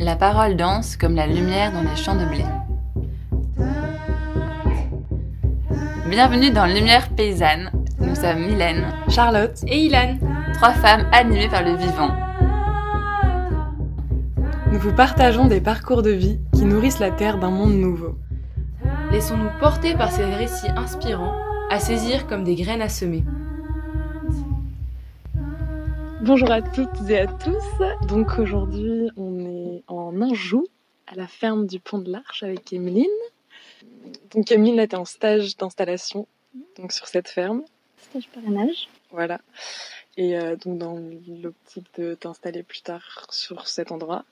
La parole danse comme la lumière dans les champs de blé. Bienvenue dans Lumière paysanne. Nous sommes Mylène, Charlotte et Ilan, trois femmes animées par le vivant. Nous vous partageons des parcours de vie qui nourrissent la terre d'un monde nouveau. Laissons-nous porter par ces récits inspirants, à saisir comme des graines à semer. Bonjour à toutes et à tous. Donc aujourd'hui, on en Anjou, à la ferme du Pont de l'Arche avec Emeline. Donc Emeline était en stage d'installation donc sur cette ferme. Stage parrainage. Voilà. Et euh, donc dans l'optique de t'installer plus tard sur cet endroit.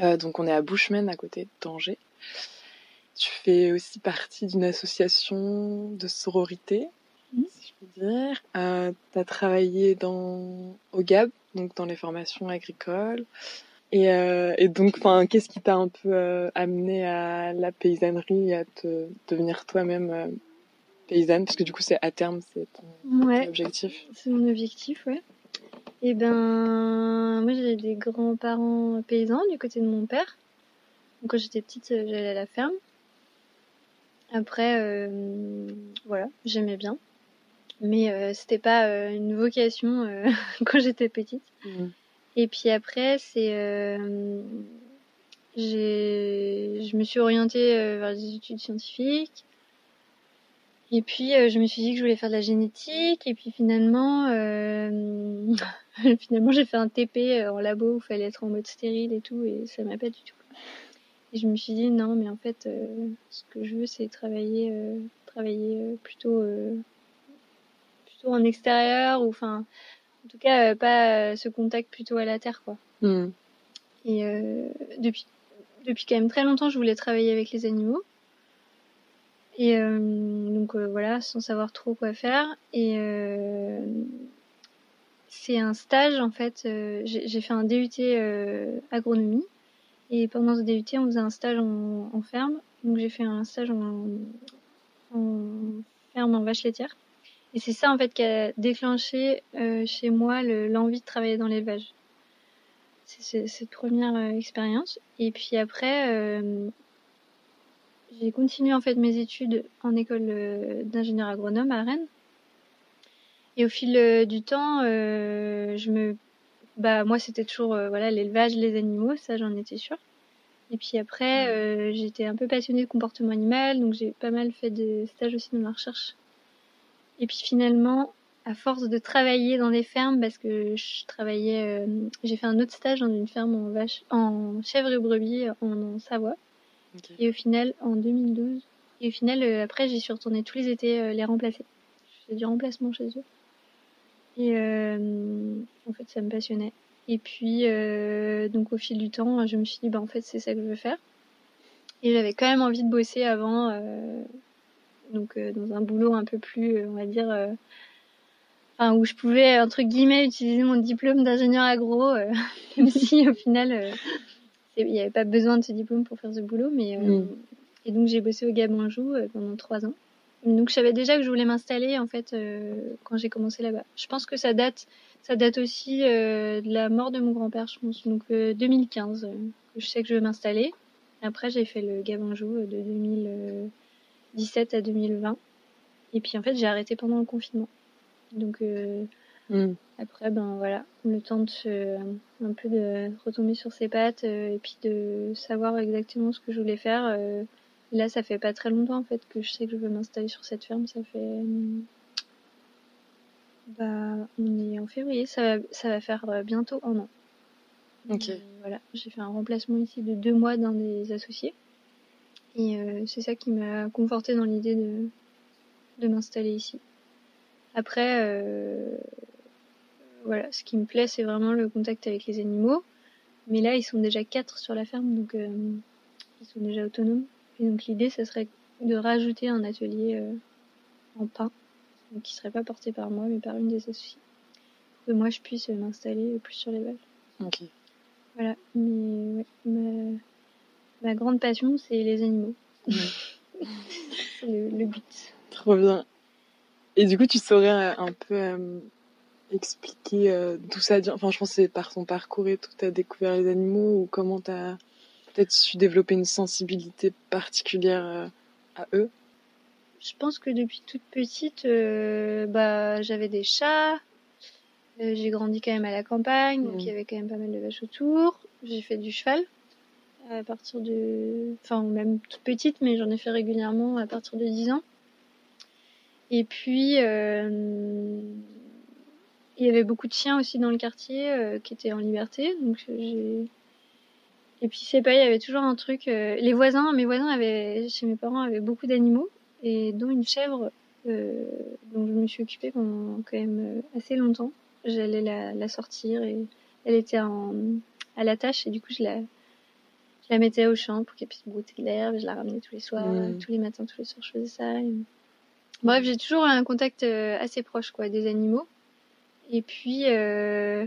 Euh, donc on est à Bushman à côté d'Angers. Tu fais aussi partie d'une association de sororité Mhm. si je peux dire. Euh, tu as travaillé dans, au GAB, donc dans les formations agricoles. Et, euh, et donc, enfin, qu'est-ce qui t'a un peu euh, amené à la paysannerie à te devenir toi-même euh, paysanne? Parce que du coup, c'est à terme, c'est ton, objectif. c'est mon objectif, ouais. Et ben, moi j'ai des grands-parents paysans du côté de mon père. Donc quand j'étais petite, j'allais à la ferme. Après, voilà, j'aimais bien. Mais euh, c'était pas euh, une vocation euh, quand j'étais petite. Mhm. Et puis après, c'est euh, je me suis orientée euh, vers des études scientifiques. Et puis euh, je me suis dit que je voulais faire de la génétique. Et puis finalement, finalement j'ai fait un TP en labo où il fallait être en mode stérile et tout, et ça m'a pas du tout. Et je me suis dit non, mais en fait, ce que je veux, c'est travailler, travailler plutôt, plutôt en extérieur ou enfin, en tout cas, euh, pas euh, ce contact plutôt à la terre, quoi. Mhm. Et euh, depuis, depuis quand même très longtemps, je voulais travailler avec les animaux. Et euh, donc euh, voilà, sans savoir trop quoi faire. Et euh, c'est un stage en fait. J'ai fait un DUT agronomie. Et pendant ce DUT, on faisait un stage en, en ferme. Donc j'ai fait un stage en, en ferme en vache laitière. Et c'est ça en fait qui a déclenché euh, chez moi le- l'envie de travailler dans l'élevage. C'est cette première euh, expérience. Et puis après, euh, j'ai continué en fait mes études en école d'ingénieur agronome à Rennes. Et au fil du temps, je me, bah moi c'était toujours voilà l'élevage, les animaux, ça j'en étais sûre. Et puis après, j'étais un peu passionnée de comportement animal, donc j'ai pas mal fait des stages aussi dans la recherche. Et puis finalement, à force de travailler dans des fermes, parce que je travaillais, euh, j'ai fait un autre stage dans une ferme en vache, en chèvre et brebis en, en Savoie. Et au final, en 2012, et au final, euh, après, j'y suis retournée tous les étés euh, les remplacer. Je faisais du remplacement chez eux. Et euh, en fait, ça me passionnait. Et puis, euh, donc au fil du temps, je me suis dit, bah en fait, c'est ça que je veux faire. Et j'avais quand même envie de bosser avant, euh, donc euh, dans un boulot un peu plus, euh, on va dire, euh, enfin où je pouvais entre guillemets utiliser mon diplôme d'ingénieur agro, même si au final, il n'y avait pas besoin de ce diplôme pour faire ce boulot. Mais Mm. et donc j'ai bossé au Gabonjou pendant trois ans. Donc je savais déjà que je voulais m'installer en fait euh, quand j'ai commencé là-bas. Je pense que ça date, ça date aussi euh, de la mort de mon grand-père, je pense. Donc euh, 2015, euh, que je sais que je veux m'installer. Après j'ai fait le Gabonjou de 2017 à 2020. Et puis en fait j'ai arrêté pendant le confinement. Donc euh, Mhm. après, ben voilà, le temps de se- un peu de retomber sur ses pattes euh, et puis de savoir exactement ce que je voulais faire. euh. là, ça fait pas très longtemps en fait que je sais que je veux m'installer sur cette ferme. Ça fait, bah, on est en février, ça va, ça va faire bientôt un an. Ok. Voilà, j'ai fait un remplacement ici de deux mois d'un des associés. Et euh, c'est ça qui m'a conforté dans l'idée de, de m'installer ici. Après, euh, voilà, ce qui me plaît, c'est vraiment le contact avec les animaux. Mais là, ils sont déjà quatre sur la ferme, donc euh, ils sont déjà autonomes. Et donc l'idée, ça serait de rajouter un atelier euh, en pain, donc qui serait pas porté par moi, mais par une des associées. Pour que moi, je puisse m'installer plus sur les vaches. Ok. Voilà, mais ouais, ma, ma grande passion, c'est les animaux. c'est le, le but. Trop bien. Et du coup, tu saurais euh, un peu euh, expliquer euh, d'où ça vient? Enfin, je pense que c'est par ton parcours et tout, tu as découvert les animaux ou comment tu as peut-être su développer une sensibilité particulière euh, à eux? Je pense que depuis toute petite, bah, j'avais des chats. j'ai grandi quand même à la campagne, donc Mm. il y avait quand même pas mal de vaches autour. J'ai fait du cheval à partir de... Enfin, même toute petite, mais j'en ai fait régulièrement à partir de 10 ans. Et puis, euh, il y avait beaucoup de chiens aussi dans le quartier euh, qui étaient en liberté. Donc j'ai. Et puis, sais pas, il y avait toujours un truc. euh, les voisins, mes voisins avaient, chez mes parents, avaient beaucoup d'animaux, et dont une chèvre dont je me suis occupée quand même assez longtemps. J'allais la, la sortir et elle était en, à la tâche, et du coup, je la, je la mettais au champ pour qu'elle puisse brouter de l'herbe. Je la ramenais tous les soirs, Mm. tous les matins, tous les soirs, je faisais ça. et- Bref, j'ai toujours un contact euh, assez proche quoi des animaux. Et puis euh,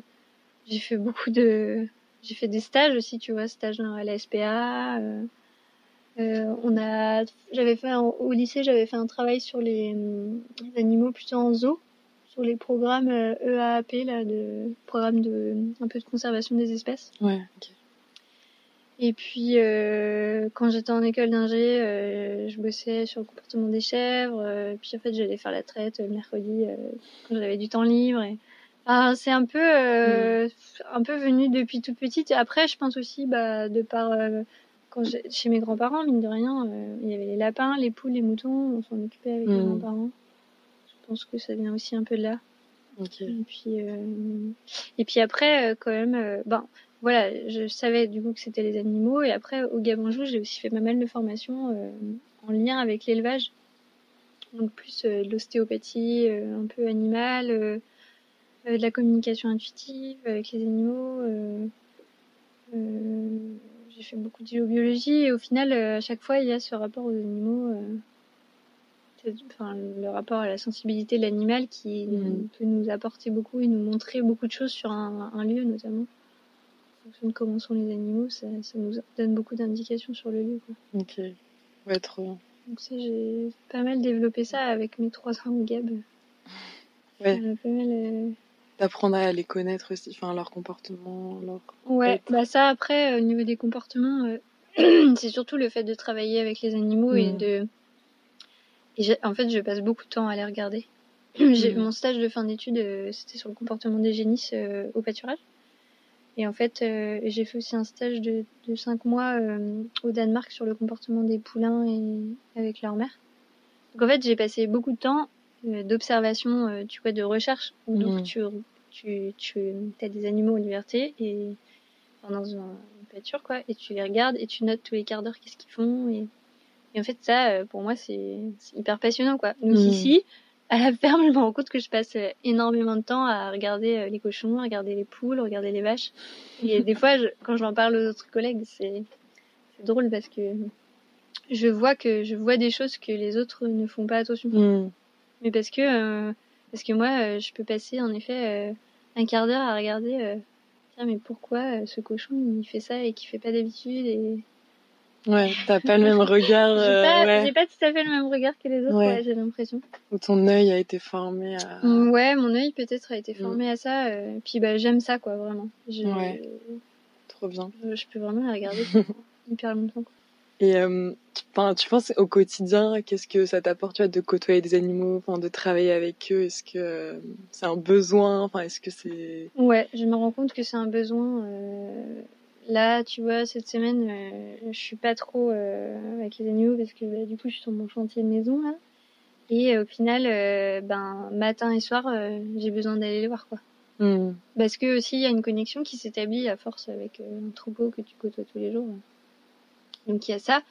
j'ai fait beaucoup de j'ai fait des stages aussi, tu vois, stages dans à la SPA. euh, euh, on a j'avais fait un- au lycée, j'avais fait un travail sur les, les animaux plutôt en zoo, sur les programmes euh, EAAP là de programme de un peu de conservation des espèces. Ouais, ok. Et puis, euh, quand j'étais en école d'ingé, euh, je bossais sur le comportement des chèvres. euh, puis, en fait, j'allais faire la traite le mercredi euh, quand j'avais du temps libre. Et... Enfin, c'est un peu, euh, un peu venu depuis toute petite. Et après, je pense aussi, bah, de par euh, quand chez mes grands-parents, mine de rien, euh, il y avait les lapins, les poules, les moutons. On s'en occupait avec les Mm. grands-parents. Je pense que ça vient aussi un peu de là. Ok. Et puis, euh, et puis après, quand même, euh, ben voilà, je savais du coup que c'était les animaux. Et après, au Gabonjou, j'ai aussi fait pas mal de formations euh, en lien avec l'élevage. Donc plus euh, de l'ostéopathie, euh, un peu animale, euh, euh, de la communication intuitive avec les animaux. euh, euh, j'ai fait beaucoup de géobiologie et au final, euh, à chaque fois, il y a ce rapport aux animaux. euh, enfin, le rapport à la sensibilité de l'animal qui Mhm. peut nous apporter beaucoup et nous montrer beaucoup de choses sur un, un lieu notamment. Fonction de comment sont les animaux, ça, ça nous donne beaucoup d'indications sur le lieu. Quoi. Ok. Ouais, trop bien. Donc ça, j'ai pas mal développé ça avec mes trois ans Gab. Ouais. Pas mal, euh, D'apprendre à les connaître aussi, enfin leur comportement, leur. Ouais, être. bah ça après, euh, au niveau des comportements, euh, c'est surtout le fait de travailler avec les animaux et Mm. de... Et en fait, je passe beaucoup de temps à les regarder. J'ai Mm. Mon stage de fin d'études, euh, c'était sur le comportement des génisses euh, au pâturage. Et en fait, euh, j'ai fait aussi un stage de, de 5 mois euh, au Danemark sur le comportement des poulains et avec leur mère. Donc en fait, j'ai passé beaucoup de temps euh, d'observation, tu vois, de recherche. où Donc Mhm. tu, tu, tu as des animaux en liberté et enfin, dans un- une pâture, quoi, et tu les regardes et tu notes tous les quarts d'heure qu'est-ce qu'ils font. Et, et en fait, ça, pour moi, c'est hyper passionnant, quoi. Donc Mhm. ici, à la ferme, je me rends compte que je passe euh, énormément de temps à regarder euh, les cochons, à regarder les poules, regarder les vaches. Et des fois, je, quand je l'en parle aux autres collègues, c'est drôle parce que je vois que je vois des choses que les autres ne font pas attention. Mm. Mais parce que euh, parce que moi, je peux passer en effet euh, un quart d'heure à regarder. euh, Tiens, mais pourquoi ce cochon il fait ça et qu'il fait pas d'habitude et Ouais, t'as pas le même regard, j'ai euh, pas, ouais, j'ai pas tout à fait le même regard que les autres. Ouais. ouais, j'ai l'impression. où ton œil a été formé à. Mm, Ouais, mon œil peut-être a été Mm. formé à ça. euh, puis bah j'aime ça quoi, vraiment. Je, Ouais. Trop bien. je, je peux vraiment la regarder hyper longtemps. quoi. Et euh, tu, tu penses au quotidien, qu'est-ce que ça t'apporte tu vois, de côtoyer des animaux, de travailler avec eux? Est-ce que euh, c'est un besoin? Enfin, est-ce que c'est Ouais, je me rends compte que c'est un besoin. Là, tu vois, cette semaine, euh, je suis pas trop euh, avec les animaux parce que bah, du coup, je suis sur mon chantier de maison là. Et euh, au final, euh, ben matin et soir, euh, j'ai besoin d'aller les voir quoi. Hmm. Parce que aussi, il y a une connexion qui s'établit à force avec un troupeau que tu côtoies tous les jours. Donc il y a ça.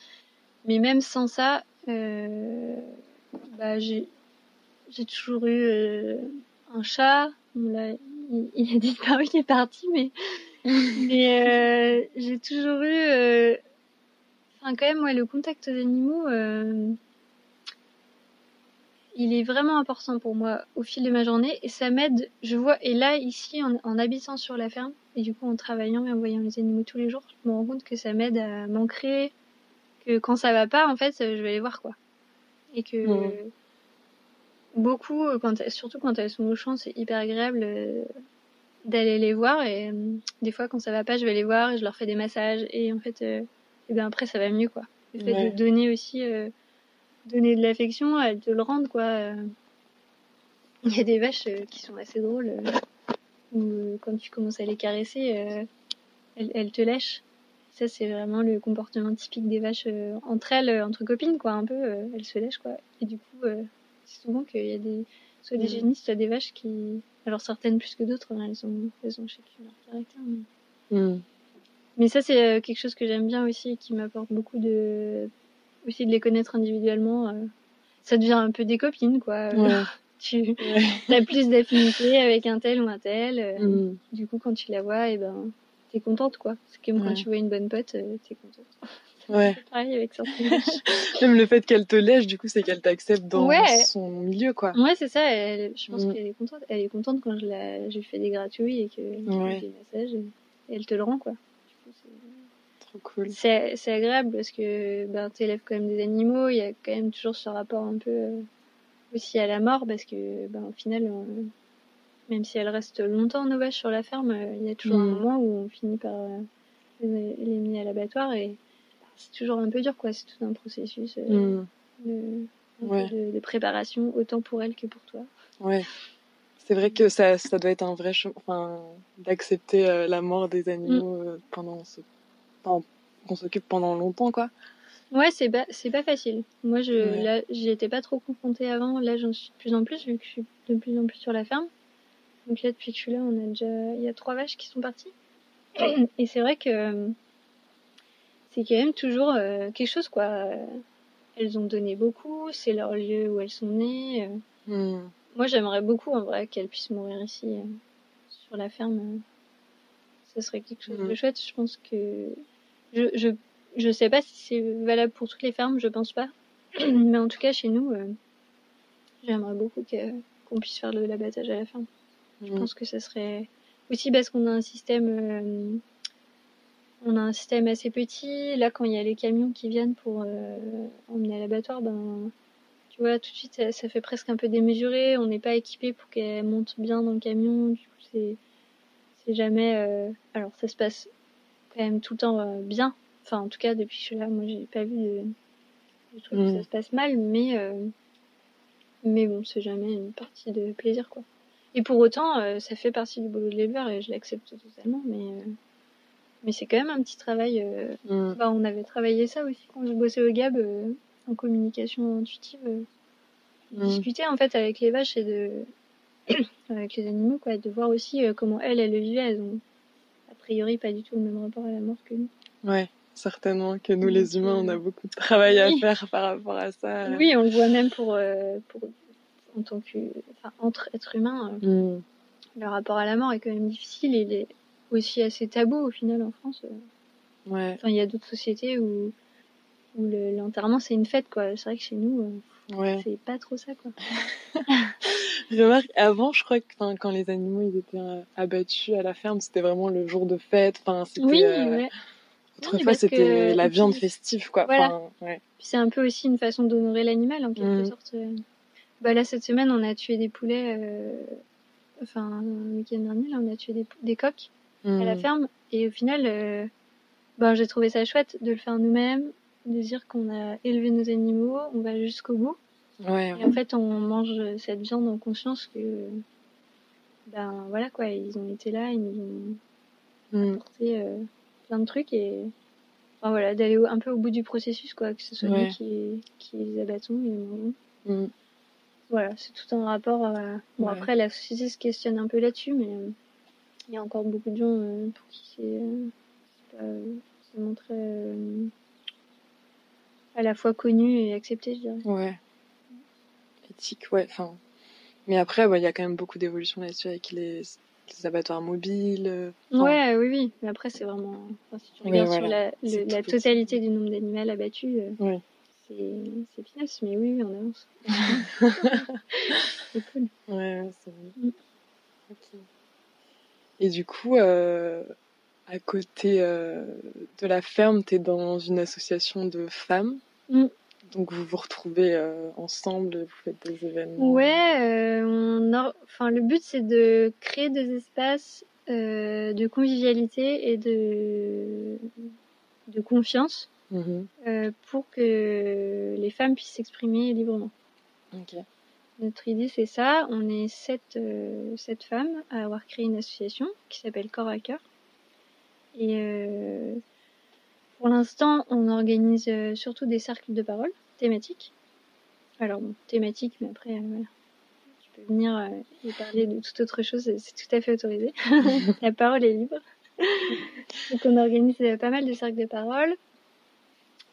Mais même sans ça, euh, bah, j'ai j'ai toujours eu euh, un chat. Là, il, il a disparu, il est parti, mais mais euh, j'ai toujours eu, euh, enfin quand même, ouais, le contact aux animaux, euh, il est vraiment important pour moi au fil de ma journée et ça m'aide. Je vois et là ici en, en habitant sur la ferme et du coup en travaillant et en voyant les animaux tous les jours, je me rends compte que ça m'aide à m'ancrer, que quand ça va pas en fait, je vais les voir quoi, et que beaucoup, euh, quand, surtout quand elles sont au champ, c'est hyper agréable euh, d'aller les voir. Et euh, des fois, quand ça va pas, je vais les voir et je leur fais des massages. Et en fait, euh, et ben après, ça va mieux, quoi. Le fait Ouais. de donner aussi, euh, donner de l'affection, te le rendent, quoi. Il y a des vaches qui sont assez drôles, où quand tu commences à les caresser, elles, elles te lèchent. Ça, c'est vraiment le comportement typique des vaches euh, entre elles, euh, entre copines, quoi, un peu. euh, elles se lèchent, quoi. Et du coup, c'est souvent qu'il y a des, soit des Mm. génisses, soit des vaches qui, alors certaines plus que d'autres, hein, elles ont, elles ont chacune leur caractère. Mais, Mm. mais ça, c'est euh, quelque chose que j'aime bien aussi, et qui m'apporte beaucoup de, aussi de les connaître individuellement. euh. Ça devient un peu des copines, quoi. Ouais. tu Ouais. as plus d'affinité avec un tel ou un tel. euh, Mm. Du coup, quand tu la vois, et ben, t'es contente, quoi. C'est comme quand tu vois une bonne pote, t'es contente. Ouais. Pareil avec. Même le fait qu'elle te lèche, du coup, c'est qu'elle t'accepte dans Ouais. son milieu, quoi. Ouais, c'est ça. Elle, je pense Mm. qu'elle est contente. Elle est contente quand je la, je lui fais des gratouilles et que je Ouais. des massages. Et, et elle te le rend, quoi. Trop cool. C'est agréable parce que ben, tu élèves quand même des animaux, il y a quand même toujours ce rapport un peu euh, aussi à la mort parce que ben, au final, même si elles restent longtemps nos vaches sur la ferme, euh, il y a toujours un Mm. moment où on finit par euh, les, les mis à l'abattoir et c'est toujours un peu dur quoi, c'est tout un processus euh, Mm. de, un peu Ouais. de, de préparation autant pour elles que pour toi. Ouais. C'est vrai que ça, ça doit être un vrai chemin, enfin, d'accepter euh, la mort des animaux euh, pendant ce, pendant- qu'on s'occupe pendant longtemps, quoi. Ouais, c'est pas, c'est pas facile. Moi, je, Ouais. là, j'y étais pas trop confrontée avant. Là, j'en suis de plus en plus, vu que je suis de plus en plus sur la ferme. Donc là, depuis que je suis là, on a déjà, il y a trois vaches qui sont parties. Et c'est vrai que c'est quand même toujours euh, quelque chose, quoi. Elles ont donné beaucoup, c'est leur lieu où elles sont nées. euh. Mm. Moi, j'aimerais beaucoup, en vrai, qu'elles puissent mourir ici, euh, sur la ferme. Ça serait quelque chose de Mhm. chouette. Je pense que je, je, je sais pas si c'est valable pour toutes les fermes, je pense pas. Mais en tout cas, chez nous, j'aimerais beaucoup qu'on puisse faire de l'abattage à la ferme. Je Mm. pense que ça serait aussi parce qu'on a un système, on a un système assez petit. Là, quand il y a les camions qui viennent pour euh, emmener à l'abattoir, ben, tu vois, tout de suite, ça, ça fait presque un peu démesuré. On n'est pas équipé pour qu'elle monte bien dans le camion. Du coup, c'est, c'est jamais. euh, Alors, ça se passe quand même tout le temps euh, bien. Enfin, en tout cas, depuis que je suis là, moi, j'ai pas vu de, de truc où ça se passe mal, mais euh, mais bon, c'est jamais une partie de plaisir, quoi. Et pour autant, euh, ça fait partie du boulot de l'éleveur et je l'accepte totalement, mais euh, mais c'est quand même un petit travail. euh, Mm. bah, on avait travaillé ça aussi quand je bossais au GAB euh, en communication intuitive. euh, Mm. Discuter en fait avec les vaches et de avec les animaux, quoi, de voir aussi comment elles, elles le vivaient. Elles ont a priori pas du tout le même rapport à la mort que nous. Ouais, certainement que nous, les humains, on a beaucoup de travail à faire par rapport à ça. Oui, on le voit même pour euh, pour en tant que enfin entre êtres humains. euh, Mm. le rapport à la mort est quand même difficile et aussi assez tabou au final en France. euh. Ouais, Enfin, il y a d'autres sociétés où, où le- l'enterrement c'est une fête quoi. C'est vrai que chez nous, euh, ouais. c'est pas trop ça quoi. Remarque, avant, je crois que quand les animaux ils étaient euh, abattus à la ferme, c'était vraiment le jour de fête. Enfin, c'était, Oui, euh, ouais. autrefois, c'était que- la viande puis- festive, quoi. Voilà. Enfin, ouais. Puis c'est un peu aussi une façon d'honorer l'animal en quelque Mm. sorte. Bah là cette semaine on a tué des poulets. euh, Enfin, le week-end dernier là on a tué des, des coqs à la Mm. ferme et au final, euh, ben, j'ai trouvé ça chouette de le faire nous-mêmes, de dire qu'on a élevé nos animaux, on va jusqu'au bout. Ouais, Et en fait, on mange cette viande en conscience que, ben voilà quoi, ils ont été là, ils nous ont Mm. apporté euh, plein de trucs et enfin, voilà, d'aller un peu au bout du processus quoi, que ce soit Ouais. nous qui, qui les abattons et les mangeons. Mm. Voilà, c'est tout un rapport à... Bon après, la société se questionne un peu là-dessus, mais euh, il y a encore beaucoup de gens euh, pour qui c'est euh, pas forcément très... euh, à la fois connu et accepté, je dirais. Ouais. Éthique, ouais. Enfin. Mais après, ouais, il y a quand même beaucoup d'évolution là-dessus avec les, les abattoirs mobiles. euh, enfin, Ouais, oui, oui. Mais après, c'est vraiment. Enfin, si tu regardes voilà. sur la, le- totalité du nombre d'animaux abattus, euh, Oui. c'est peanuts, mais oui, on avance. c'est cool. Ouais, ouais, c'est vrai. Mm. Et du coup, euh, à côté euh, de la ferme, t'es dans une association de femmes. Mm. donc vous vous retrouvez euh, ensemble, vous faites des événements. Ouais, euh, enfin, le but c'est de créer des espaces euh, de convivialité et de, de confiance Mhm. euh, pour que les femmes puissent s'exprimer librement. Ok. Notre idée c'est ça. On est sept, euh, sept femmes à avoir créé une association qui s'appelle Corps à Cœur. Et euh, pour l'instant, on organise euh, surtout des cercles de parole thématiques. Alors bon, thématiques, mais après. Tu peux venir et parler de toute autre chose, c'est tout à fait autorisé. La parole est libre. Donc on organise pas mal de cercles de parole.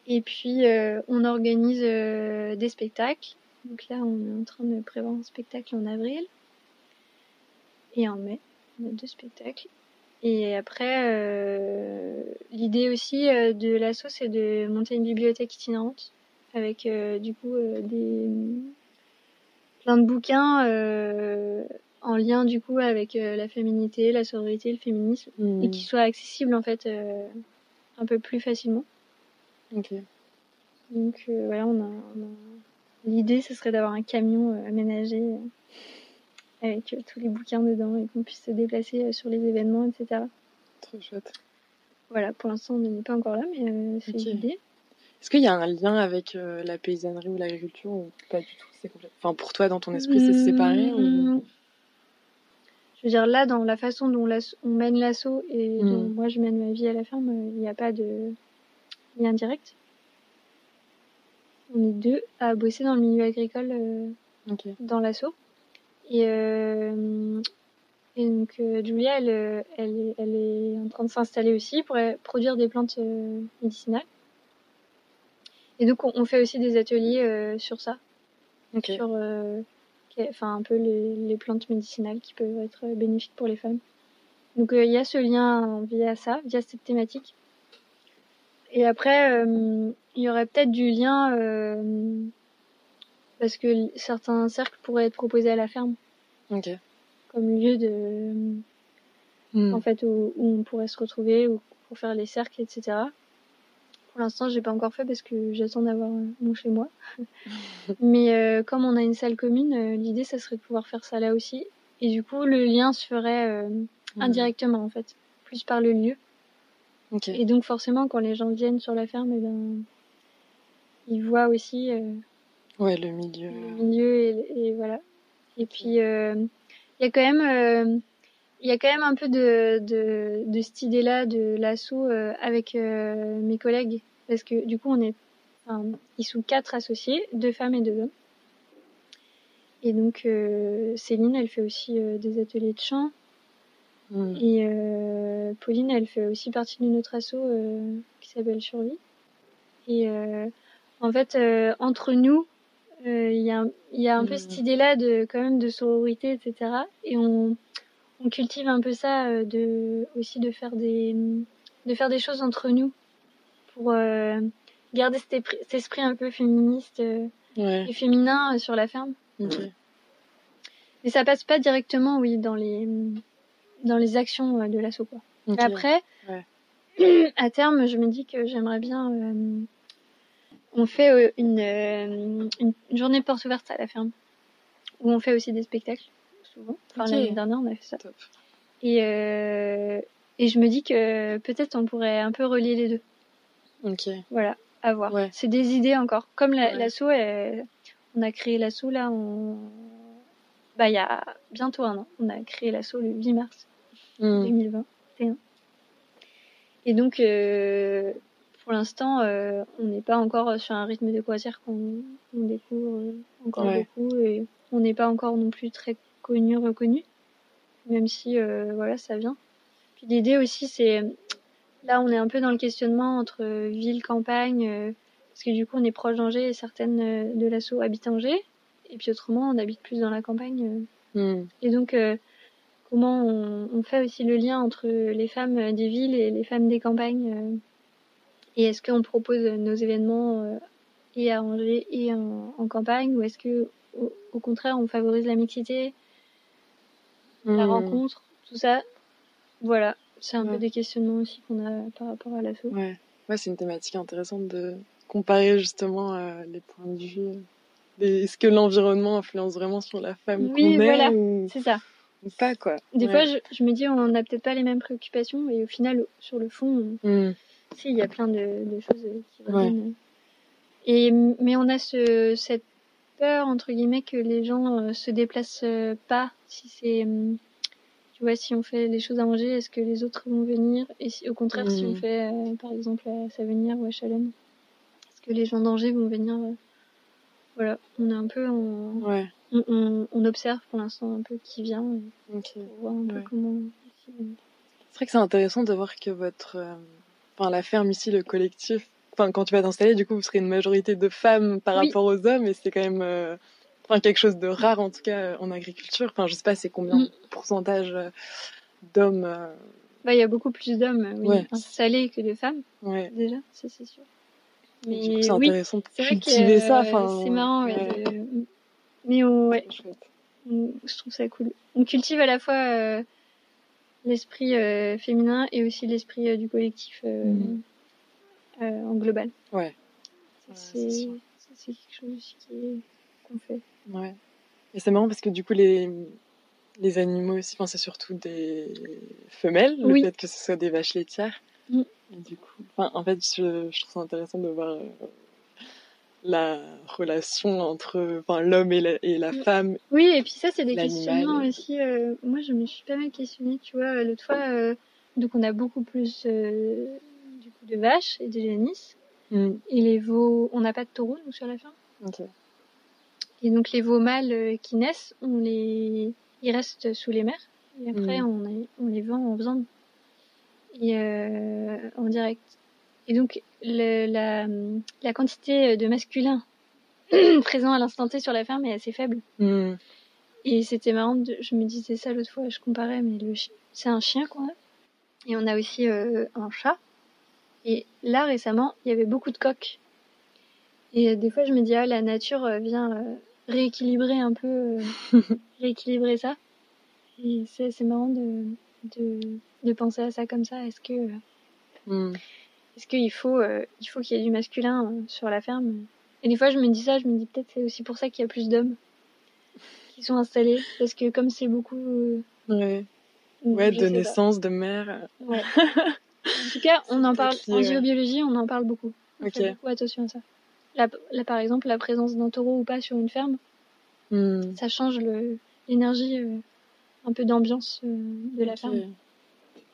Et puis on organise des spectacles. Donc là, on est en train de prévoir un spectacle en avril et en mai. On a deux spectacles. Et après, euh, l'idée aussi euh, de l'asso, c'est de monter une bibliothèque itinérante avec euh, du coup des plein de bouquins en lien du coup avec la féminité, la sororité, le féminisme et Mhm. qui soient accessibles en fait un peu plus facilement. Ok. Donc voilà, on a, on a- l'idée, ce serait d'avoir un camion euh, aménagé euh, avec euh, tous les bouquins dedans et qu'on puisse se déplacer sur les événements, etc. Trop chouette. Voilà, pour l'instant, on n'en est pas encore là, mais c'est l'idée. Est-ce qu'il y a un lien avec euh, la paysannerie ou l'agriculture ou pas du tout? C'est. Enfin, pour toi, dans ton esprit, c'est séparé ou... Mmh. Je veux dire, là, dans la façon dont on mène l'assaut et dont moi je mène ma vie à la ferme, il n'y a pas de lien direct. On est deux à bosser dans le milieu agricole euh, dans l'assaut. Et, euh, et donc, euh, Julia, elle, elle, est, elle est en train de s'installer aussi pour produire des plantes médicinales. Et donc, on, on fait aussi des ateliers sur ça sur enfin un peu les, les plantes médicinales qui peuvent être bénéfiques pour les femmes. Donc euh, il y a ce lien via ça, via cette thématique. Et après, euh, il y aurait peut-être du lien euh, parce que certains cercles pourraient être proposés à la ferme Ok. comme lieu de, Mhm. en fait, où, où on pourrait se retrouver ou pour faire les cercles, etc. Pour l'instant, j'ai pas encore fait parce que j'attends d'avoir mon chez moi. Mais euh, comme on a une salle commune, euh, l'idée, ça serait de pouvoir faire ça là aussi. Et du coup, le lien se ferait euh, Mhm. indirectement, en fait, plus par le lieu. Et donc, forcément, quand les gens viennent sur la ferme, eh ben, ils voient aussi euh, Ouais, le milieu. le milieu et, et voilà. Et puis euh, il y a quand même euh, il y a quand même un peu de de, de cette idée-là de l'assaut avec mes collègues parce que du coup on est enfin, ils sont quatre associés, deux femmes et deux hommes. Et donc euh, Céline, elle fait aussi euh, des ateliers de chant Mhm. et euh, Pauline, elle fait aussi partie d'une autre asso euh, qui s'appelle Survie. Et euh, en fait, entre nous, il y a, un- il y a un peu cette idée-là de quand même de sororité, etc. Et on, on cultive un peu ça, de aussi de faire des de faire des choses entre nous pour garder cet esprit, cet esprit un peu féministe Ouais. et féminin sur la ferme. Mais ça passe pas directement, oui, dans les dans les actions euh, de l'assaut, Après, Ouais. à terme, je me dis que j'aimerais bien. euh, on fait euh, une, une, une journée porte ouverte à la ferme, où on fait aussi des spectacles, souvent. Enfin, l'année dernière, on a fait ça. Top. Et, euh, et je me dis que peut-être on pourrait un peu relier les deux. Ok. Voilà, à voir. Ouais. C'est des idées encore. Comme la- Ouais. l'assaut, on a créé l'assaut là, on... bah, il y a bientôt un an. On a créé l'assaut le 8 mars. Mhm. 2021. Et donc, euh, pour l'instant, euh, on n'est pas encore sur un rythme de croisière qu'on on découvre euh, encore Ouais. beaucoup et on n'est pas encore non plus très connu, reconnu, même si euh, voilà, ça vient. Puis l'idée aussi, c'est là, on est un peu dans le questionnement entre ville, campagne, parce que du coup, on est proche d'Angers et certaines de l'assaut habitent Angers, et puis autrement, on habite plus dans la campagne. Mhm. et donc, comment on, on fait aussi le lien entre les femmes des villes et les femmes des campagnes euh, Et est-ce qu'on propose nos événements euh, et à Angers et en, en campagne Ou est-ce que, au, au contraire, on favorise la mixité, la Mhm. rencontre, tout ça? Voilà, c'est un Ouais. peu des questionnements aussi qu'on a par rapport à l'assaut. Ouais. Ouais, c'est une thématique intéressante de comparer justement euh, les points de vue. Est-ce que l'environnement influence vraiment sur la femme Oui, qu'on est voilà. ou, C'est ça. Ou pas quoi Des Ouais. fois, je, je me dis, on n'a peut-être pas les mêmes préoccupations, et au final, sur le fond, on- Hmm. si, il y a plein de, de choses euh, qui Ouais. reviennent. Et, mais on a ce, cette peur, entre guillemets, que les gens euh, se déplacent euh, pas. Si c'est, hum, tu vois, si on fait les choses à manger, est-ce que les autres vont venir? Et si, au contraire, si on Mhm. fait, euh, par exemple, à Savenir ou à Chalonne, est-ce que les gens d'Angers vont venir euh, Voilà, on est un peu en, Ouais, on, on, on observe pour l'instant un peu qui vient ok. pour voir un peu Ouais. comment. C'est vrai que c'est intéressant de voir que votre, euh, enfin la ferme ici, le collectif, enfin quand tu vas t'installer, du coup vous serez une majorité de femmes par Oui. rapport aux hommes, et c'est quand même, euh, enfin quelque chose de rare en tout cas euh, en agriculture. Enfin je sais pas c'est combien de pourcentage d'hommes. euh, Bah, il y a beaucoup plus d'hommes oui, Ouais. installés que de femmes ouais. déjà, ça c'est sûr. Mais du coup c'est oui, intéressant de c'est vrai que cultiver ça. Enfin c'est marrant. ouais, ouais, de- Mais on, ouais, on- je trouve ça cool. On cultive à la fois euh, l'esprit euh, féminin et aussi l'esprit euh, du collectif euh, en global. Ouais. Ouais, c'est c'est quelque chose qu'on fait. Ouais. Et c'est marrant parce que du coup, les, les animaux aussi, enfin, c'est surtout des femelles, le Oui. fait que ce soit des vaches laitières. Mm. Et du coup, en fait, je, je trouve ça intéressant de voir la relation entre enfin, l'homme et la, et la Mm. femme. Oui, et puis ça, c'est des questionnements et- aussi. euh, moi, je me suis pas mal questionnée, tu vois. L'autre fois, euh, donc on a beaucoup plus euh, du coup de vaches et de génisses. Mm. Et les veaux, on n'a pas de taureaux, nous, sur la ferme. Ok. Et donc les veaux mâles qui naissent, on les, ils restent sous les mers. Et après, Mhm. on, les- on les vend en viande et en direct. Et donc le, la, la quantité de masculin présent à l'instant T sur la ferme est assez faible. Mm. Et c'était marrant, de- je me disais ça l'autre fois, je comparais, mais c'est un chien qu'on a. Et on a aussi euh, un chat. Et là, récemment, il y avait beaucoup de coqs. Et euh, des fois, je me dis, ah, la nature euh, vient euh, rééquilibrer un peu, euh, rééquilibrer ça. Et c'est c'est marrant de, de, de penser à ça comme ça. Est-ce que euh, Mm. Est-ce qu'il faut euh, il faut qu'il y ait du masculin euh, sur la ferme Et des fois, je me dis ça, je me dis peut-être c'est aussi pour ça qu'il y a plus d'hommes qui sont installés, parce que comme c'est beaucoup euh, Ouais. Ouais, de pas. naissance, de mère. Ouais. en tout cas, on en parle en géobiologie, on en parle beaucoup. On Ok. fait beaucoup attention à ça. Là, là, par exemple, la présence d'un taureau ou pas sur une ferme, Mm. ça change l'énergie, euh, un peu d'ambiance euh, de la ferme.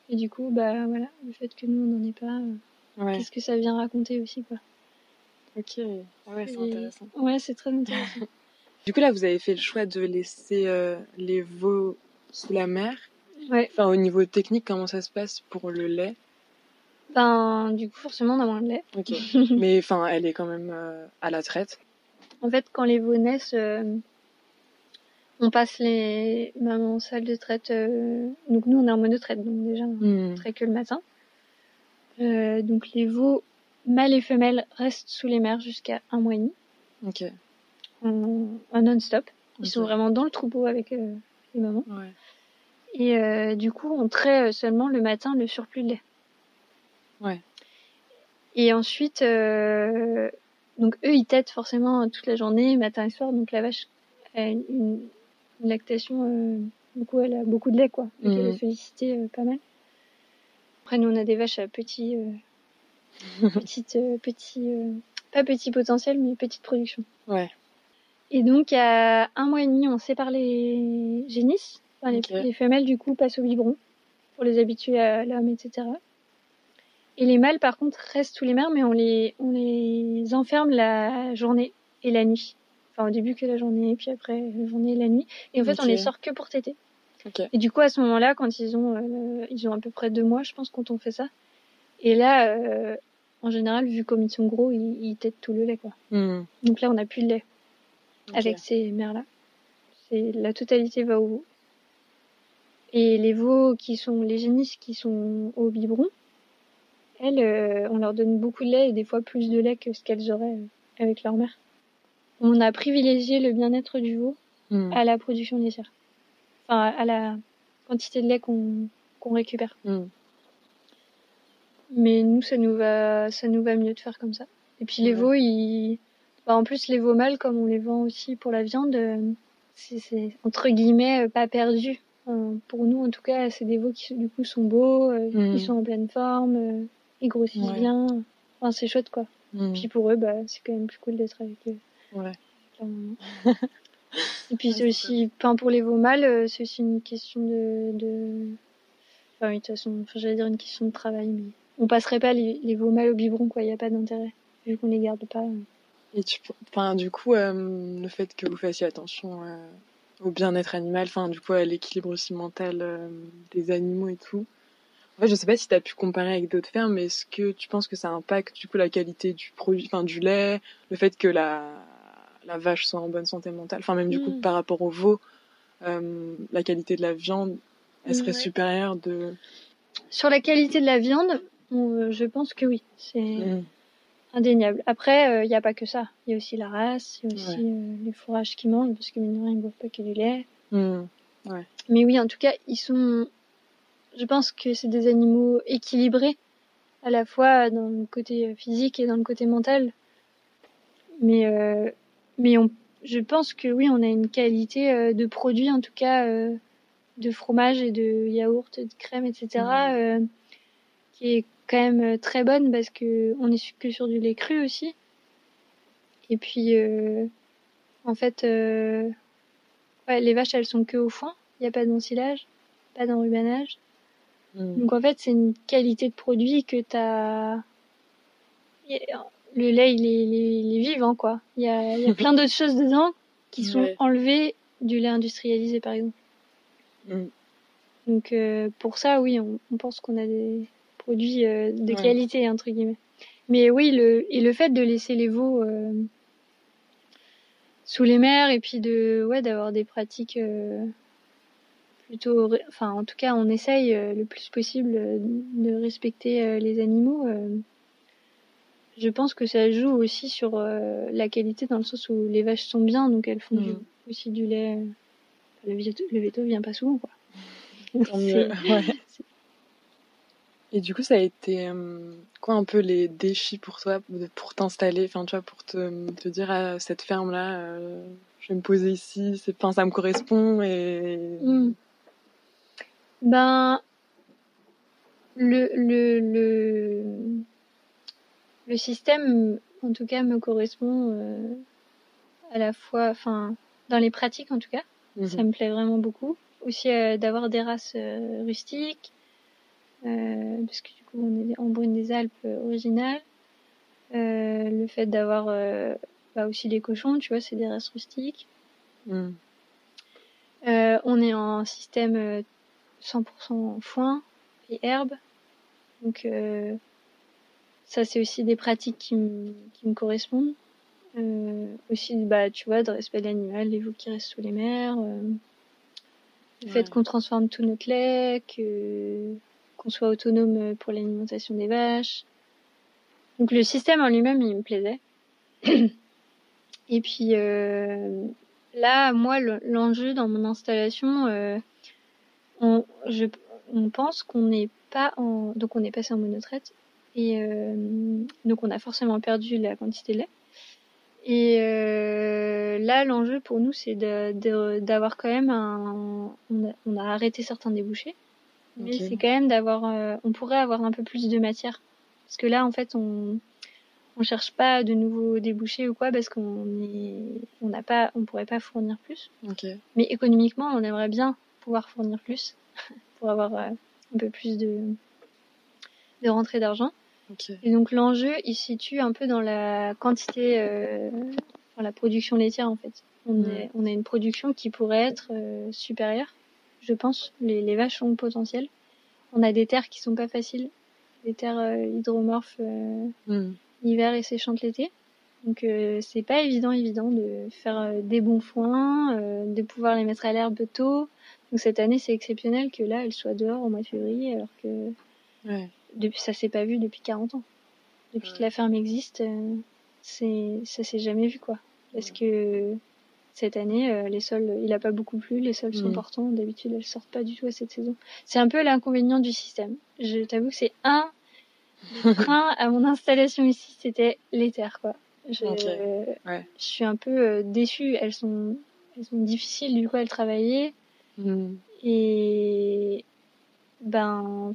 Et du coup, bah voilà, le fait que nous on n'en ait pas, euh, Ouais. qu'est-ce que ça vient raconter aussi, quoi. Ok. Ouais, c'est intéressant. Ouais, c'est très intéressant. Du coup, là, vous avez fait le choix de laisser euh, les veaux sous la mer. ouais. Enfin, au niveau technique, comment ça se passe pour le lait? Ben, du coup, forcément, on a moins de lait. Ok. Mais enfin, elle est quand même euh, à la traite. En fait, quand les veaux naissent, euh, on passe les même en salle de traite. Donc nous, on est en monotraite, donc déjà, on Hmm. traite que le matin. Euh, donc les veaux mâles et femelles restent sous les mers jusqu'à un mois et demi, Ok. en, en non-stop. Ils sont vraiment dans le troupeau avec euh, les mamans. Ouais. Et euh, du coup, on traite seulement le matin le surplus de lait. Ouais. Et ensuite, donc eux, ils têtent forcément toute la journée, matin et soir. Donc la vache a une, une lactation, euh, du coup, elle a beaucoup de lait, quoi. Donc elle Mhm. est sollicitée euh, pas mal. Après, nous, on a des vaches à petit, euh, petite, euh, petit, euh, pas petit potentiel, mais petite production. Ouais. Et donc, à un mois et demi, on sépare les génisses. Enfin, les, femelles, du coup, passent au biberon pour les habituer à l'homme, etc. Et les mâles, par contre, restent sous les mers, mais on les, on les enferme la journée et la nuit. Enfin, au début que la journée, puis après la journée et la nuit. Et en fait, on les sort que pour téter. Et du coup, à ce moment-là, quand ils ont, euh, ils ont à peu près deux mois, je pense, quand on fait ça. Et là, euh, en général, vu comme ils sont gros, ils, ils têtent tout le lait, quoi. Hmm. Donc là, on n'a plus de lait avec ces mères-là. C'est la totalité va au veau. Et les veaux qui sont les génisses qui sont au biberon, elles, euh, on leur donne beaucoup de lait et des fois plus de lait que ce qu'elles auraient avec leur mère. On a privilégié le bien-être du veau Hmm. à la production laitière. Enfin, à la quantité de lait qu'on récupère. Hmm. Mais nous, ça nous va, ça nous va mieux de faire comme ça. Et puis les veaux, ils... bah, en plus les veaux mâles, comme on les vend aussi pour la viande, euh, c'est entre guillemets euh, pas perdu. Enfin, pour nous, en tout cas, c'est des veaux qui du coup sont beaux, euh, Mhm. ils sont en pleine forme, ils grossissent Ouais. bien. Enfin, c'est chouette quoi. Mm. Puis pour eux, bah, c'est quand même plus cool d'être avec eux. Ouais. Et puis Ouais, c'est aussi, enfin, pour les veaux mâles, euh, c'est aussi une question de, de... Enfin, oui, de toute façon, enfin, j'allais dire une question de travail, mais on passerait pas les, les veaux mâles au biberon, quoi, il n'y a pas d'intérêt, vu qu'on les garde pas. Et tu, enfin, du coup, euh, le fait que vous fassiez attention euh, au bien-être animal, enfin, du coup, à l'équilibre aussi mental euh, des animaux et tout. En fait, je sais pas si tu as pu comparer avec d'autres fermes, mais est-ce que tu penses que ça impacte du coup la qualité du produit, enfin, du lait, le fait que la, la vache soit en bonne santé mentale, enfin, même du coup, Mm. par rapport au veau, euh, la qualité de la viande, elle serait Ouais. supérieure de. Sur la qualité de la viande, on- euh, je pense que oui, c'est Mm. indéniable. Après, il n'y a pas que ça. Il y a aussi la race, il y a aussi Ouais. euh, les fourrages qu'ils mangent, parce que mine ils boivent pas que du lait. Mm. Mais oui, en tout cas, ils sont. Je pense que c'est des animaux équilibrés, à la fois dans le côté physique et dans le côté mental. Mais, euh, mais on, je pense que oui, on a une qualité euh, de produit, en tout cas, euh, de fromage et de yaourt, de crème, etc., Mhm. euh, qui est quand même très bonne parce que on est que sur du lait cru aussi. Et puis, euh, en fait, euh, ouais, les vaches, elles sont que au foin. Il n'y a pas d'ensilage, pas d'enrubanage. Mm. Donc en fait, c'est une qualité de produit que t'as. y a- Le lait, il est, il est, il est vivant, quoi. Il y a, il y a plein d'autres choses dedans qui sont Ouais. enlevées du lait industrialisé, par exemple. Mm. Donc euh, pour ça, oui, on, on pense qu'on a des produits euh, de Ouais. qualité, entre guillemets. Mais oui, le, et le fait de laisser les veaux euh, sous les mers et puis de ouais d'avoir des pratiques plutôt, enfin en tout cas, on essaye le plus possible de respecter les animaux. Je pense que ça joue aussi sur euh, la qualité dans le sens où les vaches sont bien, donc elles font du- Mhm. aussi du lait. Le veto, le veto vient pas souvent, quoi. Tant mieux. Ouais. Et du coup, ça a été euh, quoi un peu les défis pour toi pour t'installer, enfin tu vois, pour te, te dire à cette ferme-là, euh, je vais me poser ici, c'est, enfin ça me correspond et Mm. Ben, le, le, le, le système, en tout cas, me correspond euh, à la fois, enfin, dans les pratiques en tout cas, Mhm. ça me plaît vraiment beaucoup. Aussi euh, d'avoir des races euh, rustiques, parce que du coup on est en brune des Alpes originale. Euh, le fait d'avoir bah, aussi des cochons, tu vois, c'est des races rustiques. Euh, on est en système euh, 100% foin et herbe. Donc ça c'est aussi des pratiques qui me qui me correspondent. Euh, aussi bah tu vois de respect de l'animal, les veaux qui restent sous les mers, euh, le Ouais. fait qu'on transforme tout notre lait, que qu'on soit autonome pour l'alimentation des vaches. Donc le système en lui-même il me plaisait. Et puis euh, là, moi, le- l'enjeu dans mon installation, euh, on, je, on pense qu'on n'est pas en, donc on est passé en monotraite et euh, donc on a forcément perdu la quantité de lait. Et euh, là, l'enjeu pour nous, c'est d'avoir quand même un, on a, on a arrêté certains débouchés, mais c'est quand même d'avoir, euh, on pourrait avoir un peu plus de matière, parce que là, en fait, on on cherche pas de nouveaux débouchés ou quoi parce qu'on on n'a pas on pourrait pas fournir plus. Mais économiquement on aimerait bien pouvoir fournir plus pour avoir euh, un peu plus de de rentrée d'argent Et donc l'enjeu il se situe un peu dans la quantité euh, dans la production laitière en fait on, est, on a une production qui pourrait être euh, supérieure je pense les, les vaches ont le potentiel on a des terres qui sont pas faciles des terres euh, hydromorphes euh, Mm. l'hiver et séchante l'été. Donc c'est pas évident évident de faire des bons foins, de pouvoir les mettre à l'herbe tôt. Donc cette année c'est exceptionnel que là elles soient dehors au mois de février alors que Ouais. Depuis ça s'est pas vu depuis 40 ans. Depuis Ouais. que la ferme existe, euh, c'est ça s'est jamais vu quoi. Parce que cette année euh, les sols il a pas beaucoup plu, les sols sont portants, d'habitude elles sortent pas du tout à cette saison. C'est un peu l'inconvénient du système. Je t'avoue que c'est un frein à mon installation ici, c'était les terres, quoi. Je, Ok. Ouais. je suis un peu euh, déçue. Elles sont, elles sont difficiles du coup à le travailler. Mm. Et ben,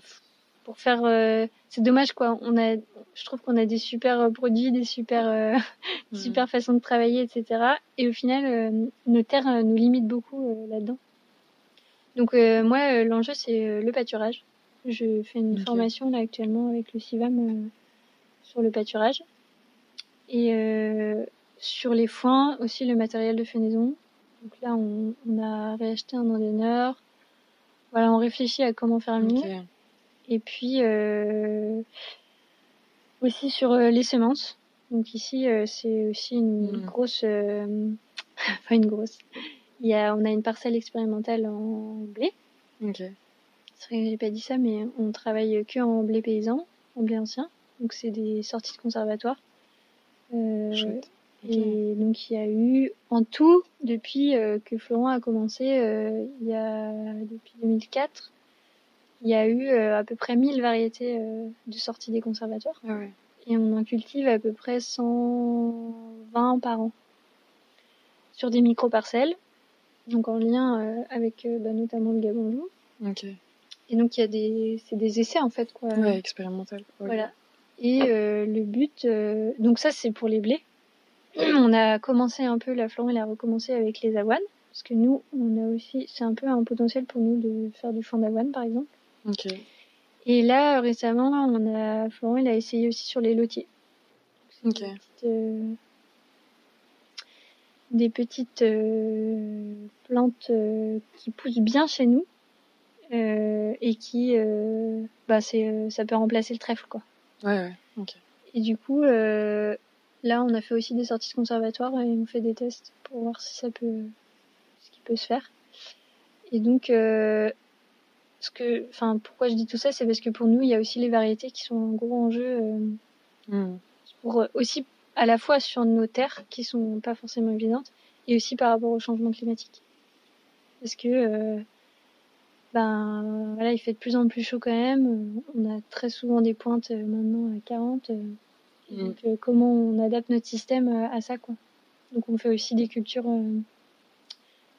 pour faire, euh, c'est dommage quoi. On a, je trouve qu'on a des super euh, produits, des super, euh, Mhm. super façons de travailler, etc. Et au final, euh, nos terres nous limitent beaucoup euh, là-dedans. Donc euh, moi, euh, l'enjeu c'est euh, le pâturage. Je fais une formation là actuellement avec le CIVAM euh, sur le pâturage et euh, sur les foins aussi le matériel de fenaison. Donc là, on, on a réacheté un endaineur. Voilà, on réfléchit à comment faire mieux. Ok. Et puis euh, aussi sur euh, les semences. Donc ici, euh, c'est aussi une Mhm. grosse, enfin une grosse. Il y a, on a une parcelle expérimentale en blé. Ok. C'est vrai que j'ai pas dit ça, mais on travaille que en blé paysan, en blé ancien. Donc c'est des sorties de conservatoire. Euh, et donc il y a eu en tout depuis euh, que Florent a commencé, euh, il y a depuis 2004, il y a eu euh, à peu près 1000 variétés euh, de sorties des conservatoires Ah ouais. et on en cultive à peu près 120 par an sur des micro-parcelles, donc en lien euh, avec bah, notamment le Gabonjou. Ok. Et donc il y a des, c'est des essais en fait quoi. Ouais, expérimental. Ouais. Voilà. Et euh, le but, euh, donc ça c'est pour les blés. On a commencé un peu, la Florent il a recommencé avec les avoines, parce que nous on a aussi, c'est un peu un potentiel pour nous de faire du foin d'avoine par exemple. Ok. Et là récemment on a, Florent il a essayé aussi sur les lotiers. Ok. Des petites, euh, des petites, euh, plantes euh, qui poussent bien chez nous et qui, bah c'est, ça peut remplacer le trèfle quoi. Ouais, ouais. Ok. Et du coup, là, on a fait aussi des sorties de conservatoire et on fait des tests pour voir si ça peut, ce qui peut se faire. Et donc, que, enfin, pourquoi je dis tout ça, c'est parce que pour nous, il y a aussi les variétés qui sont un gros enjeu euh, Mm. pour euh, aussi à la fois sur nos terres qui sont pas forcément évidentes et aussi par rapport au changement climatique. Parce que euh, ben voilà, il fait de plus en plus chaud quand même. On a très souvent des pointes euh, maintenant à 40. euh, et Mm. donc comment on adapte notre système à ça quoi. Donc on fait aussi des cultures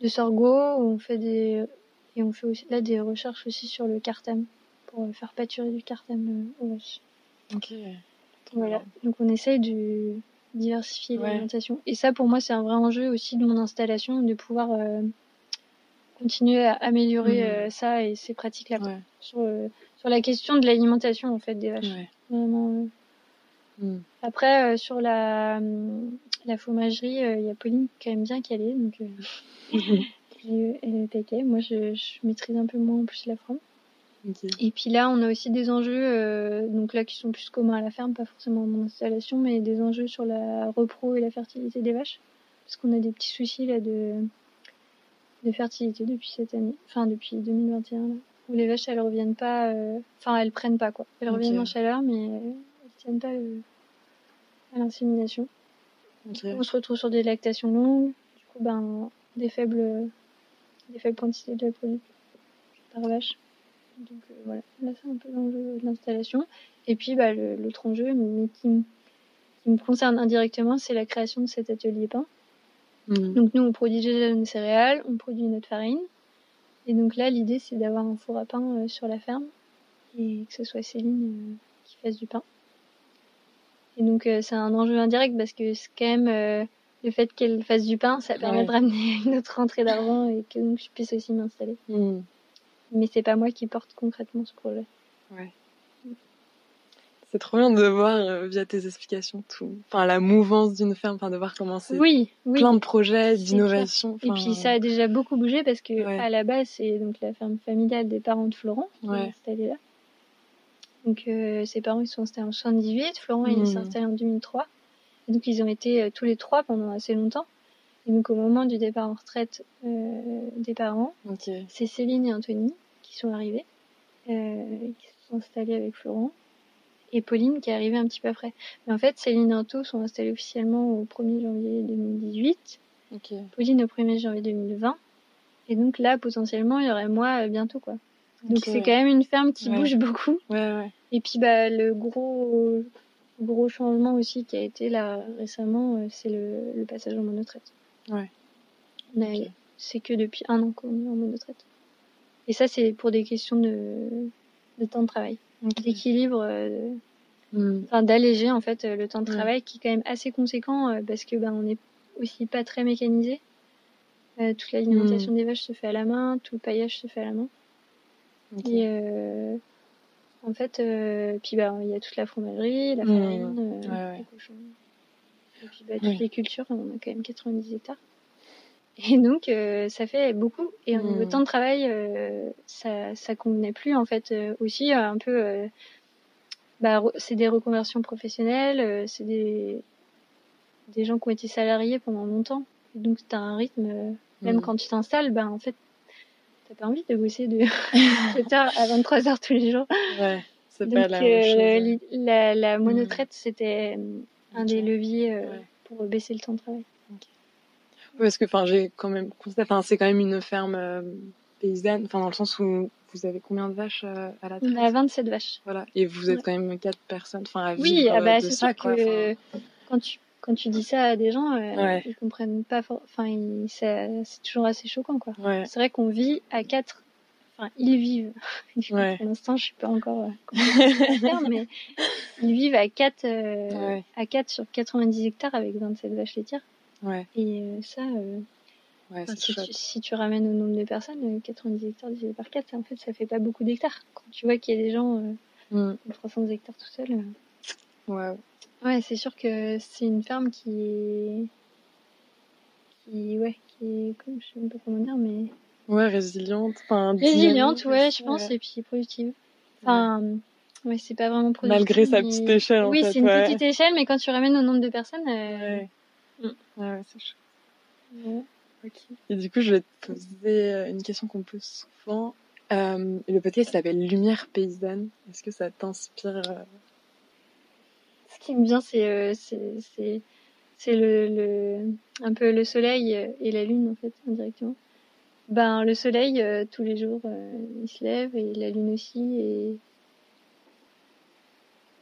de sorgho, on fait des et on fait aussi là des recherches aussi sur le cartam pour euh, faire pâturer du cartam euh, aux vaches. Ok. Voilà. Donc on essaye de diversifier Ouais. l'alimentation. Et ça, pour moi, c'est un vrai enjeu aussi de mon installation, de pouvoir euh, continuer à améliorer euh, ça et ces pratiques-là. Ouais. Sur, euh, sur la question de l'alimentation, en fait, des vaches. Ouais. Vraiment, euh. Mm. Après, sur la, hum, la fromagerie, il y a Pauline quand même bien calée. Donc, elle est taquet. Moi, je, je maîtrise un peu moins en plus la forme. Et puis là, on a aussi des enjeux, euh, donc là qui sont plus communs à la ferme, pas forcément à mon installation, mais des enjeux sur la repro et la fertilité des vaches, parce qu'on a des petits soucis là de de fertilité depuis cette année, enfin depuis 2021 là, où les vaches elles reviennent pas, euh, enfin elles prennent pas quoi, elles reviennent en chaleur, mais elles tiennent pas euh, à l'insémination. On se retrouve sur des lactations longues, du coup ben des faibles des faibles quantités de produit par vache. Donc euh, voilà, là c'est un peu l'enjeu de l'installation. Et puis bah, l'autre enjeu, mais qui, m- qui me concerne indirectement, c'est la création de cet atelier pain. Mm. Donc nous on produit déjà nos céréales, on produit notre farine. Et donc là l'idée c'est d'avoir un four à pain euh, sur la ferme et que ce soit Céline euh, qui fasse du pain. Et donc c'est un enjeu indirect parce que c'est quand même euh, le fait qu'elle fasse du pain, ça permet Ouais. de ramener une autre rentrée d'argent et que donc je puisse aussi m'installer. Mm. Mais c'est pas moi qui porte concrètement ce projet. C'est trop bien de voir euh, via tes explications tout, enfin la mouvance d'une ferme, enfin de voir comment c'est Oui, oui. plein de projets, d'innovations. Et puis ça a déjà beaucoup bougé parce que Ouais. à la base c'est donc la ferme familiale des parents de Florent qui Ouais. est installée là. Donc euh, ses parents ils sont installés en 78, Florent il Mhm. s'est installé en 2003. Et donc ils ont été euh, tous les trois pendant assez longtemps. Et donc au moment du départ en retraite euh, des parents, c'est Céline et Anthony qui sont arrivés, euh, qui se sont installés avec Florent. Et Pauline qui est arrivée un petit peu après. Mais en fait, Céline et Anto sont installés officiellement au 1er janvier 2018. Ok. Pauline au 1er janvier 2020. Et donc là, potentiellement, il y aurait moi bientôt, quoi. Donc c'est quand même une ferme qui Ouais. bouge beaucoup. Ouais, ouais. Et puis bah le gros gros changement aussi qui a été là récemment, euh, c'est le, le passage en monotraite. Ouais. C'est que depuis un an qu'on est en monotraite. Et ça c'est pour des questions de, de temps de travail, d'équilibre, euh, Mm. d'alléger en fait euh, le temps de travail qui est quand même assez conséquent euh, parce que bah on est aussi pas très mécanisé. Euh, toute l'alimentation des vaches se fait à la main, tout le paillage se fait à la main. Et en fait, euh, puis bah il y a toute la fromagerie, la Mmh. farine, euh, Ouais, les cochons. Et puis bah, toutes Oui. les cultures, on a quand même 90 hectares. Et donc euh, ça fait beaucoup. Et au niveau Mmh. temps de travail, euh, ça ça convenait plus en fait euh, aussi euh, un peu. euh, bah, c'est des reconversions professionnelles, euh, c'est des des gens qui ont été salariés pendant longtemps. Et donc t'as un rythme, euh, même Mm. quand tu t'installes, bah en fait t'as pas envie de bosser de 7h à 23h tous les jours. Ouais, c'est pas la euh, même chose. la, la monotraite c'était euh, un des leviers euh, Ouais. pour baisser le temps de travail. Parce que j'ai quand même constaté, c'est quand même une ferme paysanne, enfin dans le sens où vous avez combien de vaches à la On traite? a 27 vaches. Voilà, et vous êtes Ouais. quand même quatre personnes, enfin à Oui, vivre ah bah, de c'est ça quoi. que quand tu quand tu dis ça à des gens, euh, Ouais. ils comprennent pas. for- Enfin, ils- c'est toujours assez choquant, quoi. ouais, C'est vrai qu'on vit à quatre. Enfin, ils vivent. Ouais. Pour l'instant, je suis pas encore euh, faire, mais ils vivent à quatre, euh, à quatre sur 90 hectares avec 27 vaches laitières. ouais, Et euh, ça, enfin, si, tu, si tu ramènes au nombre de personnes, euh, 90 hectares divisé par 4, en fait, ça fait pas beaucoup d'hectares. Quand tu vois qu'il y a des gens euh, Mm. de 300 hectares tout seuls. Ouais, Ouais, c'est sûr que c'est une ferme qui est. qui. ouais, qui est. comme- je sais même pas comment dire, mais. ouais, résiliente, enfin résiliente, ouais, je pense, ouais. et puis productive. Enfin. Ouais, c'est pas vraiment productif. Malgré sa mais- petite échelle, en Oui, fait, c'est une ouais. petite échelle, mais quand tu ramènes au nombre de personnes. euh, Ouais, Mm. ouais, ouais, c'est chouette. ouais. Ok. Et du coup, je vais te poser euh, une question qu'on pose souvent. Euh, le podcast s'appelle Lumière paysanne. Est-ce que ça t'inspire euh, Ce qui me vient, c'est euh, c'est c'est le, le un peu le soleil euh, et la lune en fait indirectement. Ben le soleil euh, tous les jours euh, il se lève et la lune aussi et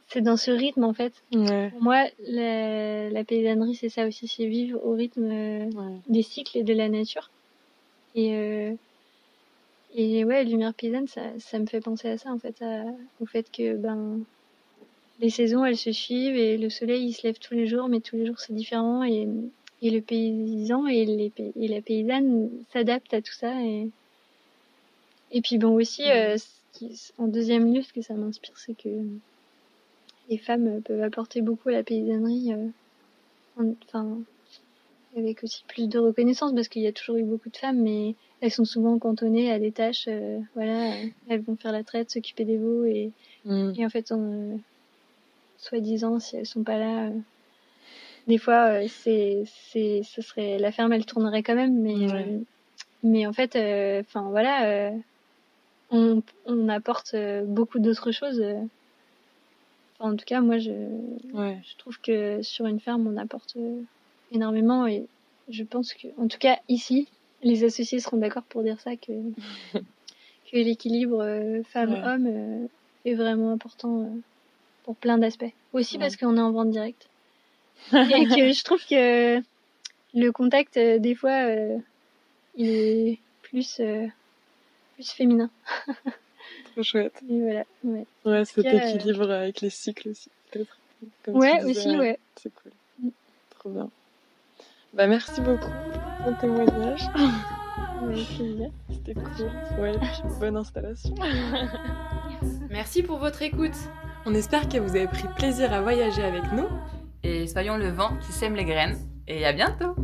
c'est dans ce rythme en fait. Ouais, Pour moi la, la paysannerie c'est ça aussi, c'est vivre au rythme euh, ouais, des cycles et de la nature. Et et ouais lumière paysanne ça ça me fait penser à ça en fait à- au fait que ben les saisons elles se suivent et le soleil il se lève tous les jours mais tous les jours c'est différent et et le paysan et les et la paysanne s'adaptent à tout ça et et puis bon aussi euh, ce qui- en deuxième lieu ce que ça m'inspire c'est que les femmes peuvent apporter beaucoup à la paysannerie euh, en- enfin avec aussi plus de reconnaissance parce qu'il y a toujours eu beaucoup de femmes mais elles sont souvent cantonnées à des tâches euh, voilà elles vont faire la traite s'occuper des veaux et Mm. et en fait, euh, soi-disant, si elles sont pas là, euh, des fois, euh, c'est, c'est, ce serait, la ferme, elle tournerait quand même, mais, Ouais. euh, mais en fait, enfin voilà, on, on apporte beaucoup d'autres choses. Enfin, en tout cas, moi, je, ouais, je trouve que sur une ferme, on apporte énormément et je pense que, en tout cas, ici, les associés seront d'accord pour dire ça que, que l'équilibre euh, femmes-hommes euh, est vraiment important euh, pour plein d'aspects. Aussi Ouais. parce qu'on est en vente directe. et que je trouve que le contact, euh, des fois, euh, il est plus, euh, plus féminin. trop chouette. Et voilà, ouais. Ouais, cet cas, euh, équilibre avec les cycles aussi, peut-être. Ouais, disais, aussi, ouais. C'est cool. Mm. Trop bien. Bah, merci beaucoup pour ton témoignage. C'était cool. Ouais, bonne installation. Merci pour votre écoute. On espère que vous avez pris plaisir à voyager avec nous. Et soyons le vent qui sème les graines. Et à bientôt